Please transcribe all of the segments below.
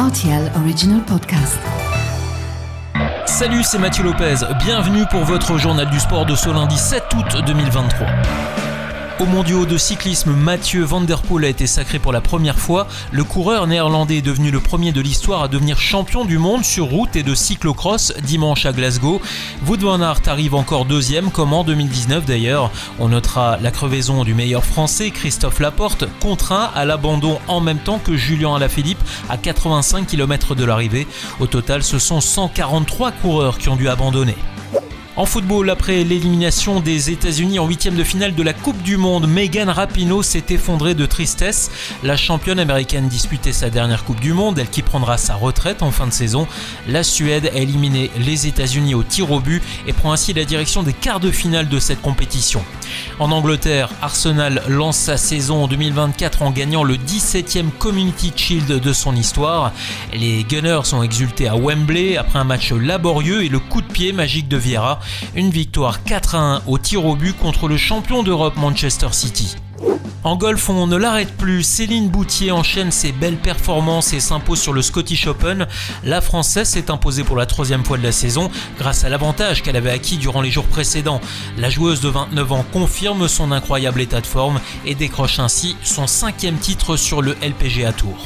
RTL Original Podcast. Salut, c'est Mathieu Lopez. Bienvenue pour votre journal du sport de ce lundi 7 août 2023. Au mondiaux de cyclisme, Mathieu Van Der Poel a été sacré pour la première fois. Le coureur néerlandais est devenu le premier de l'histoire à devenir champion du monde sur route et de cyclocross dimanche à Glasgow. Wout van arrive encore deuxième, comme en 2019 d'ailleurs. On notera la crevaison du meilleur français, Christophe Laporte, contraint à l'abandon en même temps que Julien Alaphilippe à 85 km de l'arrivée. Au total, ce sont 143 coureurs qui ont dû abandonner. En football, après l'élimination des États-Unis en huitième de finale de la Coupe du Monde, Megan Rapinoe s'est effondrée de tristesse. La championne américaine disputait sa dernière Coupe du Monde, elle qui prendra sa retraite en fin de saison. La Suède a éliminé les États-Unis au tir au but et prend ainsi la direction des quarts de finale de cette compétition. En Angleterre, Arsenal lance sa saison en 2024 en gagnant le 17e Community Shield de son histoire. Les Gunners ont exulté à Wembley après un match laborieux et le coup de pied magique de Vieira. Une victoire 4 à 1 au tir au but contre le champion d'Europe Manchester City. En golf, on ne l'arrête plus. Céline Boutier enchaîne ses belles performances et s'impose sur le Scottish Open. La Française s'est imposée pour la troisième fois de la saison grâce à l'avantage qu'elle avait acquis durant les jours précédents. La joueuse de 29 ans confirme son incroyable état de forme et décroche ainsi son cinquième titre sur le LPGA Tour.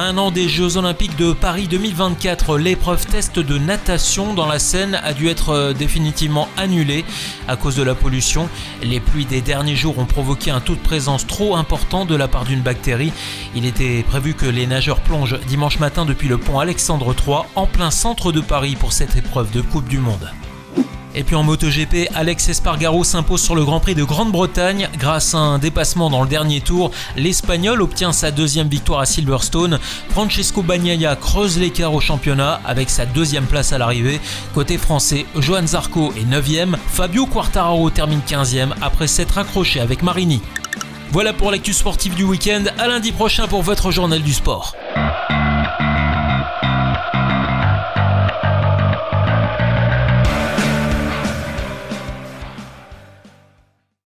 Un an des Jeux Olympiques de Paris 2024, l'épreuve test de natation dans la Seine a dû être euh, définitivement annulée à cause de la pollution. Les pluies des derniers jours ont provoqué un taux de présence trop important de la part d'une bactérie. Il était prévu que les nageurs plongent dimanche matin depuis le pont Alexandre III en plein centre de Paris pour cette épreuve de Coupe du Monde. Et puis en MotoGP, Alex Espargaro s'impose sur le Grand Prix de Grande-Bretagne. Grâce à un dépassement dans le dernier tour, l'Espagnol obtient sa deuxième victoire à Silverstone. Francesco Bagnaia creuse l'écart au championnat avec sa deuxième place à l'arrivée. Côté français, Johan Zarco est 9ème, Fabio Quartararo termine 15ème après s'être accroché avec Marini. Voilà pour l'actu sportive du week-end, à lundi prochain pour votre journal du sport.